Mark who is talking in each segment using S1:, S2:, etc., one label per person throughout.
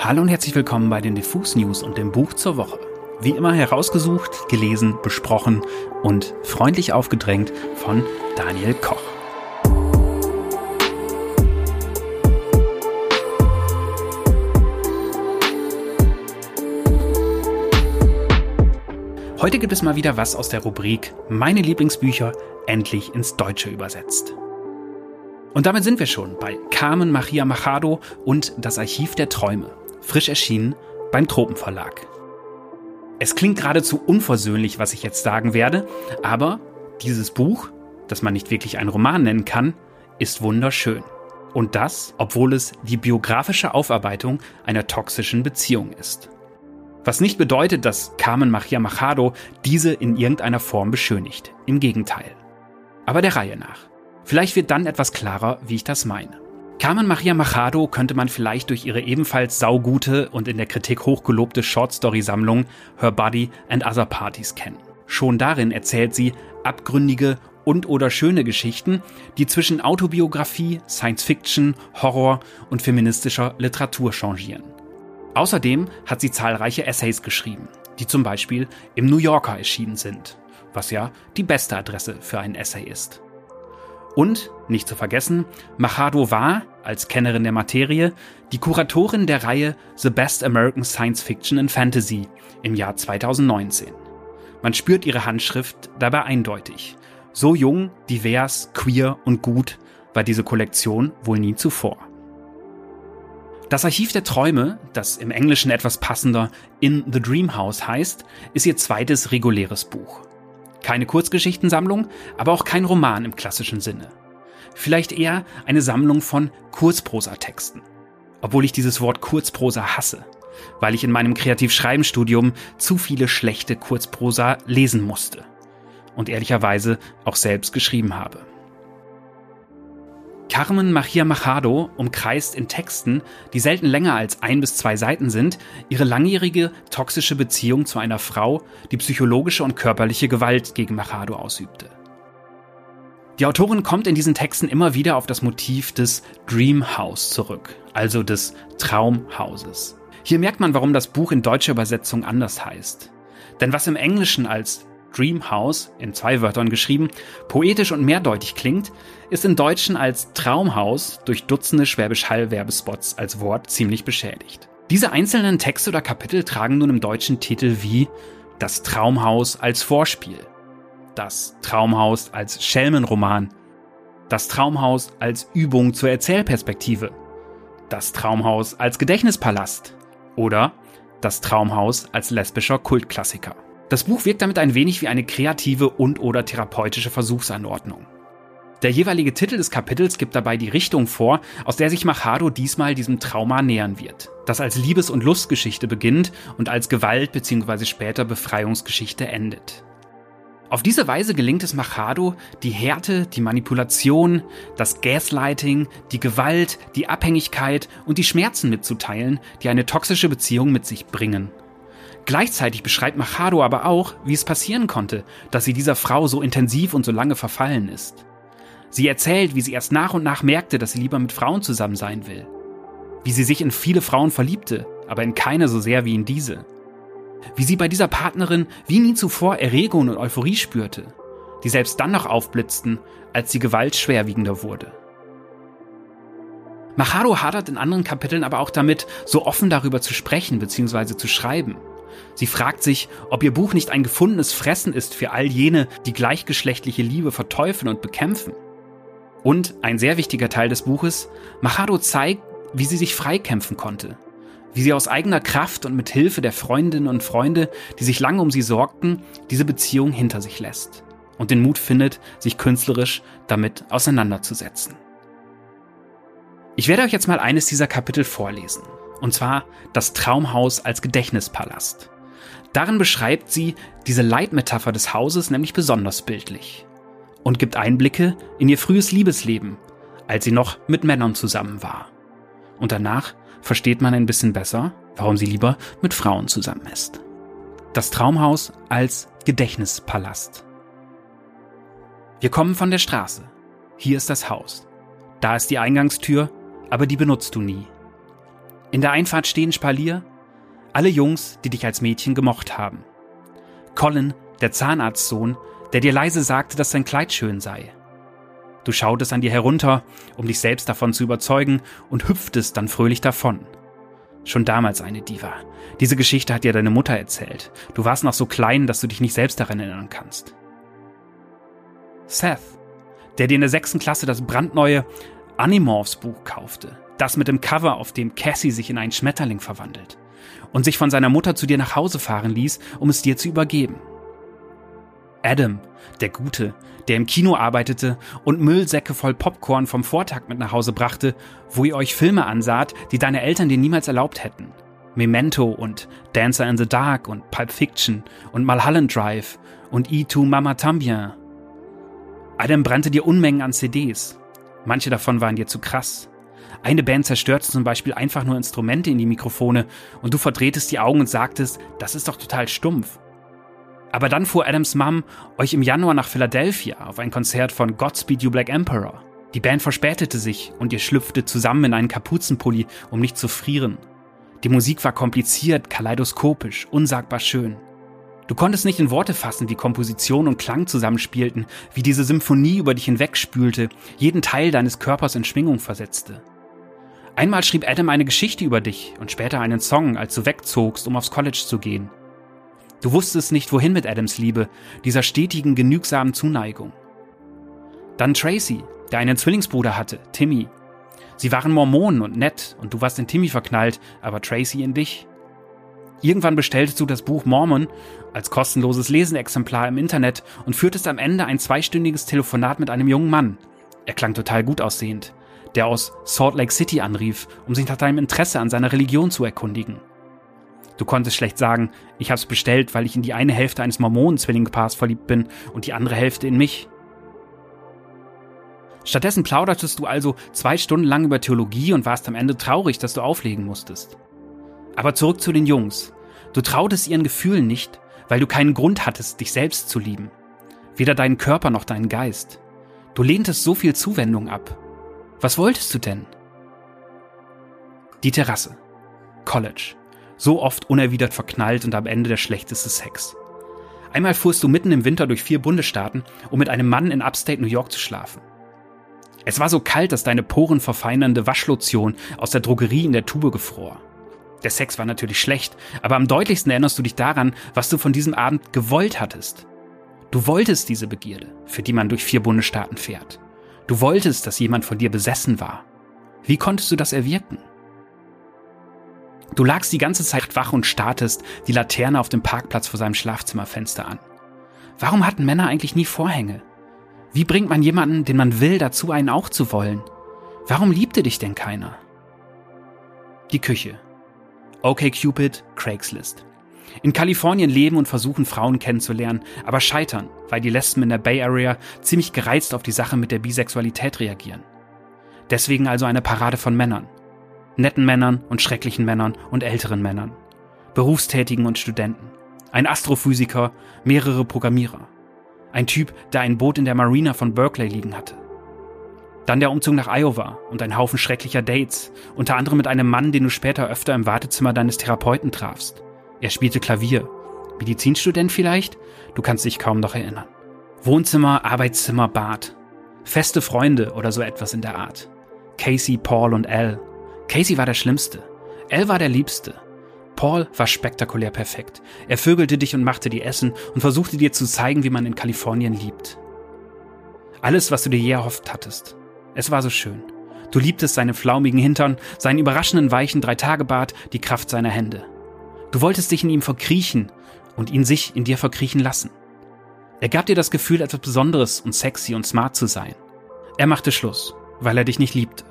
S1: Hallo und herzlich willkommen bei den Diffus News und dem Buch zur Woche. Wie immer herausgesucht, gelesen, besprochen und freundlich aufgedrängt von Daniel Koch. Heute gibt es mal wieder was aus der Rubrik Meine Lieblingsbücher endlich ins Deutsche übersetzt. Und damit sind wir schon bei Carmen Maria Machado und das Archiv der Träume, frisch erschienen beim Tropenverlag. Es klingt geradezu unversöhnlich, was ich jetzt sagen werde, aber dieses Buch, das man nicht wirklich ein Roman nennen kann, ist wunderschön. Und das, obwohl es die biografische Aufarbeitung einer toxischen Beziehung ist. Was nicht bedeutet, dass Carmen Maria Machado diese in irgendeiner Form beschönigt. Im Gegenteil. Aber der Reihe nach. Vielleicht wird dann etwas klarer, wie ich das meine. Carmen Maria Machado könnte man vielleicht durch ihre ebenfalls saugute und in der Kritik hochgelobte Shortstory-Sammlung Her Body and Other Parties kennen. Schon darin erzählt sie abgründige und oder schöne Geschichten, die zwischen Autobiografie, Science Fiction, Horror und feministischer Literatur changieren. Außerdem hat sie zahlreiche Essays geschrieben, die zum Beispiel im New Yorker erschienen sind, was ja die beste Adresse für einen Essay ist. Und, nicht zu vergessen, Machado war, als Kennerin der Materie, die Kuratorin der Reihe The Best American Science Fiction and Fantasy im Jahr 2019. Man spürt ihre Handschrift dabei eindeutig. So jung, divers, queer und gut war diese Kollektion wohl nie zuvor. Das Archiv der Träume, das im Englischen etwas passender In the Dream House heißt, ist ihr zweites reguläres Buch. Keine Kurzgeschichtensammlung, aber auch kein Roman im klassischen Sinne. Vielleicht eher eine Sammlung von Kurzprosatexten. Obwohl ich dieses Wort Kurzprosa hasse, weil ich in meinem Kreativschreibenstudium zu viele schlechte Kurzprosa lesen musste. Und ehrlicherweise auch selbst geschrieben habe. Carmen Maria Machado umkreist in Texten, die selten länger als ein bis zwei Seiten sind, ihre langjährige toxische Beziehung zu einer Frau, die psychologische und körperliche Gewalt gegen Machado ausübte. Die Autorin kommt in diesen Texten immer wieder auf das Motiv des Dream House zurück, also des Traumhauses. Hier merkt man, warum das Buch in deutscher Übersetzung anders heißt. Denn was im Englischen als Dreamhouse, in zwei Wörtern geschrieben, poetisch und mehrdeutig klingt, ist im Deutschen als Traumhaus durch Dutzende Schwäbisch Hall-Werbespots als Wort ziemlich beschädigt. Diese einzelnen Texte oder Kapitel tragen nun im deutschen Titel wie Das Traumhaus als Vorspiel, Das Traumhaus als Schelmenroman, Das Traumhaus als Übung zur Erzählperspektive, Das Traumhaus als Gedächtnispalast oder Das Traumhaus als lesbischer Kultklassiker. Das Buch wirkt damit ein wenig wie eine kreative und oder therapeutische Versuchsanordnung. Der jeweilige Titel des Kapitels gibt dabei die Richtung vor, aus der sich Machado diesmal diesem Trauma nähern wird, das als Liebes- und Lustgeschichte beginnt und als Gewalt- bzw. später Befreiungsgeschichte endet. Auf diese Weise gelingt es Machado, die Härte, die Manipulation, das Gaslighting, die Gewalt, die Abhängigkeit und die Schmerzen mitzuteilen, die eine toxische Beziehung mit sich bringen Gleichzeitig beschreibt Machado aber auch, wie es passieren konnte, dass sie dieser Frau so intensiv und so lange verfallen ist. Sie erzählt, wie sie erst nach und nach merkte, dass sie lieber mit Frauen zusammen sein will. Wie sie sich in viele Frauen verliebte, aber in keine so sehr wie in diese. Wie sie bei dieser Partnerin wie nie zuvor Erregung und Euphorie spürte, die selbst dann noch aufblitzten, als die Gewalt schwerwiegender wurde. Machado hadert in anderen Kapiteln aber auch damit, so offen darüber zu sprechen bzw. zu schreiben. Sie fragt sich, ob ihr Buch nicht ein gefundenes Fressen ist für all jene, die gleichgeschlechtliche Liebe verteufeln und bekämpfen. Und ein sehr wichtiger Teil des Buches, Machado zeigt, wie sie sich freikämpfen konnte, wie sie aus eigener Kraft und mit Hilfe der Freundinnen und Freunde, die sich lange um sie sorgten, diese Beziehung hinter sich lässt und den Mut findet, sich künstlerisch damit auseinanderzusetzen. Ich werde euch jetzt mal eines dieser Kapitel vorlesen. Und zwar das Traumhaus als Gedächtnispalast. Darin beschreibt sie diese Leitmetapher des Hauses nämlich besonders bildlich und gibt Einblicke in ihr frühes Liebesleben, als sie noch mit Männern zusammen war. Und danach versteht man ein bisschen besser, warum sie lieber mit Frauen zusammen ist. Das Traumhaus als Gedächtnispalast. Wir kommen von der Straße. Hier ist das Haus. Da ist die Eingangstür, aber die benutzt du nie. In der Einfahrt stehen Spalier, alle Jungs, die dich als Mädchen gemocht haben. Colin, der Zahnarztsohn, der dir leise sagte, dass sein Kleid schön sei. Du schautest an dir herunter, um dich selbst davon zu überzeugen, und hüpftest dann fröhlich davon. Schon damals eine Diva. Diese Geschichte hat dir deine Mutter erzählt. Du warst noch so klein, dass du dich nicht selbst daran erinnern kannst. Seth, der dir in der sechsten Klasse das brandneue Animorphs Buch kaufte. Das mit dem Cover, auf dem Cassie sich in einen Schmetterling verwandelt. Und sich von seiner Mutter zu dir nach Hause fahren ließ, um es dir zu übergeben. Adam, der Gute, der im Kino arbeitete und Müllsäcke voll Popcorn vom Vortag mit nach Hause brachte, wo ihr euch Filme ansaht, die deine Eltern dir niemals erlaubt hätten. Memento und Dancer in the Dark und Pulp Fiction und Mulholland Drive und E2 Mama Tambien. Adam brannte dir Unmengen an CDs. Manche davon waren dir zu krass. Eine Band zerstörte zum Beispiel einfach nur Instrumente in die Mikrofone und du verdrehtest die Augen und sagtest, das ist doch total stumpf. Aber dann fuhr Adams Mom euch im Januar nach Philadelphia auf ein Konzert von Godspeed You Black Emperor. Die Band verspätete sich und ihr schlüpfte zusammen in einen Kapuzenpulli, um nicht zu frieren. Die Musik war kompliziert, kaleidoskopisch, unsagbar schön. Du konntest nicht in Worte fassen, wie Komposition und Klang zusammenspielten, wie diese Symphonie über dich hinwegspülte, jeden Teil deines Körpers in Schwingung versetzte. Einmal schrieb Adam eine Geschichte über dich und später einen Song, als du wegzogst, um aufs College zu gehen. Du wusstest nicht, wohin mit Adams Liebe, dieser stetigen, genügsamen Zuneigung. Dann Tracy, der einen Zwillingsbruder hatte, Timmy. Sie waren Mormonen und nett und du warst in Timmy verknallt, aber Tracy in dich. Irgendwann bestelltest du das Buch Mormon als kostenloses Lesenexemplar im Internet und führtest am Ende ein zweistündiges Telefonat mit einem jungen Mann. Er klang total gut aussehend, der aus Salt Lake City anrief, um sich nach deinem Interesse an seiner Religion zu erkundigen. Du konntest schlecht sagen, ich hab's bestellt, weil ich in die eine Hälfte eines Mormonen-Zwillingpaars verliebt bin und die andere Hälfte in mich. Stattdessen plaudertest du also zwei Stunden lang über Theologie und warst am Ende traurig, dass du auflegen musstest. Aber zurück zu den Jungs. Du trautest ihren Gefühlen nicht, weil du keinen Grund hattest, dich selbst zu lieben. Weder deinen Körper noch deinen Geist. Du lehntest so viel Zuwendung ab. Was wolltest du denn? Die Terrasse. College so oft unerwidert verknallt und am Ende der schlechteste Sex. Einmal fuhrst du mitten im Winter durch vier Bundesstaaten, um mit einem Mann in Upstate New York zu schlafen. Es war so kalt, dass deine Poren verfeinernde Waschlotion aus der Drogerie in der Tube gefror. Der Sex war natürlich schlecht, aber am deutlichsten erinnerst du dich daran, was du von diesem Abend gewollt hattest. Du wolltest diese Begierde, für die man durch vier Bundesstaaten fährt. Du wolltest, dass jemand von dir besessen war. Wie konntest du das erwirken? Du lagst die ganze Zeit wach und startest die Laterne auf dem Parkplatz vor seinem Schlafzimmerfenster an. Warum hatten Männer eigentlich nie Vorhänge? Wie bringt man jemanden, den man will, dazu, einen auch zu wollen? Warum liebte dich denn keiner? Die Küche. Okay Cupid, Craigslist. In Kalifornien leben und versuchen Frauen kennenzulernen, aber scheitern, weil die Lesben in der Bay Area ziemlich gereizt auf die Sache mit der Bisexualität reagieren. Deswegen also eine Parade von Männern netten Männern und schrecklichen Männern und älteren Männern, Berufstätigen und Studenten, ein Astrophysiker, mehrere Programmierer, ein Typ, der ein Boot in der Marina von Berkeley liegen hatte. Dann der Umzug nach Iowa und ein Haufen schrecklicher Dates, unter anderem mit einem Mann, den du später öfter im Wartezimmer deines Therapeuten trafst. Er spielte Klavier. Medizinstudent vielleicht? Du kannst dich kaum noch erinnern. Wohnzimmer, Arbeitszimmer, Bad. Feste Freunde oder so etwas in der Art. Casey, Paul und Al. Casey war der Schlimmste. Elle war der Liebste. Paul war spektakulär perfekt. Er vögelte dich und machte dir Essen und versuchte dir zu zeigen, wie man in Kalifornien liebt. Alles, was du dir je erhofft hattest. Es war so schön. Du liebtest seine flaumigen Hintern, seinen überraschenden weichen Dreitagebart, die Kraft seiner Hände. Du wolltest dich in ihm verkriechen und ihn sich in dir verkriechen lassen. Er gab dir das Gefühl, etwas Besonderes und sexy und smart zu sein. Er machte Schluss, weil er dich nicht liebte.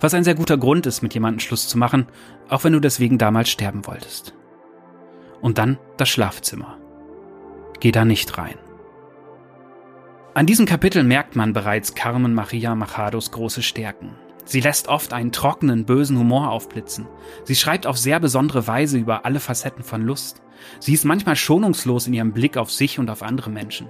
S1: Was ein sehr guter Grund ist, mit jemandem Schluss zu machen, auch wenn du deswegen damals sterben wolltest. Und dann das Schlafzimmer. Geh da nicht rein. An diesem Kapitel merkt man bereits Carmen Maria Machados große Stärken. Sie lässt oft einen trockenen, bösen Humor aufblitzen. Sie schreibt auf sehr besondere Weise über alle Facetten von Lust. Sie ist manchmal schonungslos in ihrem Blick auf sich und auf andere Menschen.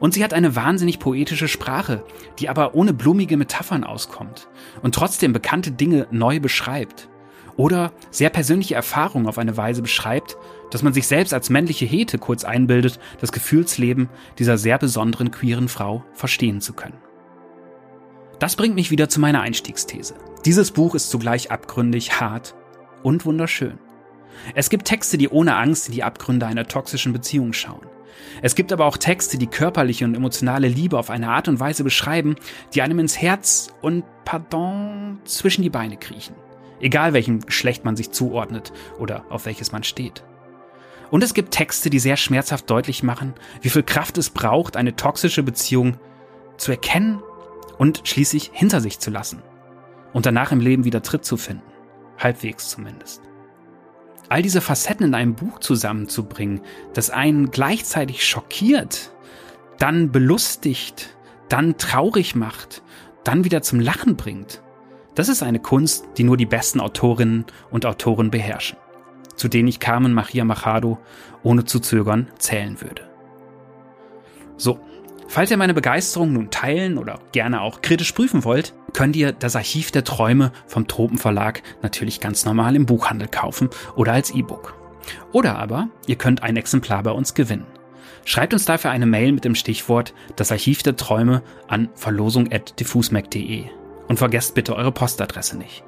S1: Und sie hat eine wahnsinnig poetische Sprache, die aber ohne blumige Metaphern auskommt und trotzdem bekannte Dinge neu beschreibt. oder sehr persönliche Erfahrungen auf eine Weise beschreibt, dass man sich selbst als männliche Hete kurz einbildet, das Gefühlsleben dieser sehr besonderen queeren Frau verstehen zu können. Das bringt mich wieder zu meiner Einstiegsthese. Dieses Buch ist zugleich abgründig, hart und wunderschön. Es gibt Texte, die ohne Angst in die Abgründe einer toxischen Beziehung schauen. Es gibt aber auch Texte, die körperliche und emotionale Liebe auf eine Art und Weise beschreiben, die einem ins Herz und, pardon, zwischen die Beine kriechen. Egal welchem Geschlecht man sich zuordnet oder auf welches man steht. Und es gibt Texte, die sehr schmerzhaft deutlich machen, wie viel Kraft es braucht, eine toxische Beziehung zu erkennen und schließlich hinter sich zu lassen. Und danach im Leben wieder Tritt zu finden. Halbwegs zumindest all diese Facetten in einem Buch zusammenzubringen, das einen gleichzeitig schockiert, dann belustigt, dann traurig macht, dann wieder zum Lachen bringt. Das ist eine Kunst, die nur die besten Autorinnen und Autoren beherrschen, zu denen ich Carmen Maria Machado ohne zu zögern zählen würde. So, falls ihr meine Begeisterung nun teilen oder gerne auch kritisch prüfen wollt, könnt ihr das Archiv der Träume vom Tropenverlag natürlich ganz normal im Buchhandel kaufen oder als E-Book. Oder aber ihr könnt ein Exemplar bei uns gewinnen. Schreibt uns dafür eine Mail mit dem Stichwort das Archiv der Träume an verlosung.diffusmac.de und vergesst bitte eure Postadresse nicht.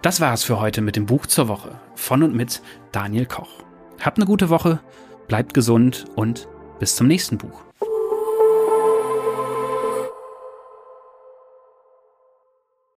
S1: Das war es für heute mit dem Buch zur Woche von und mit Daniel Koch. Habt eine gute Woche, bleibt gesund und bis zum nächsten Buch.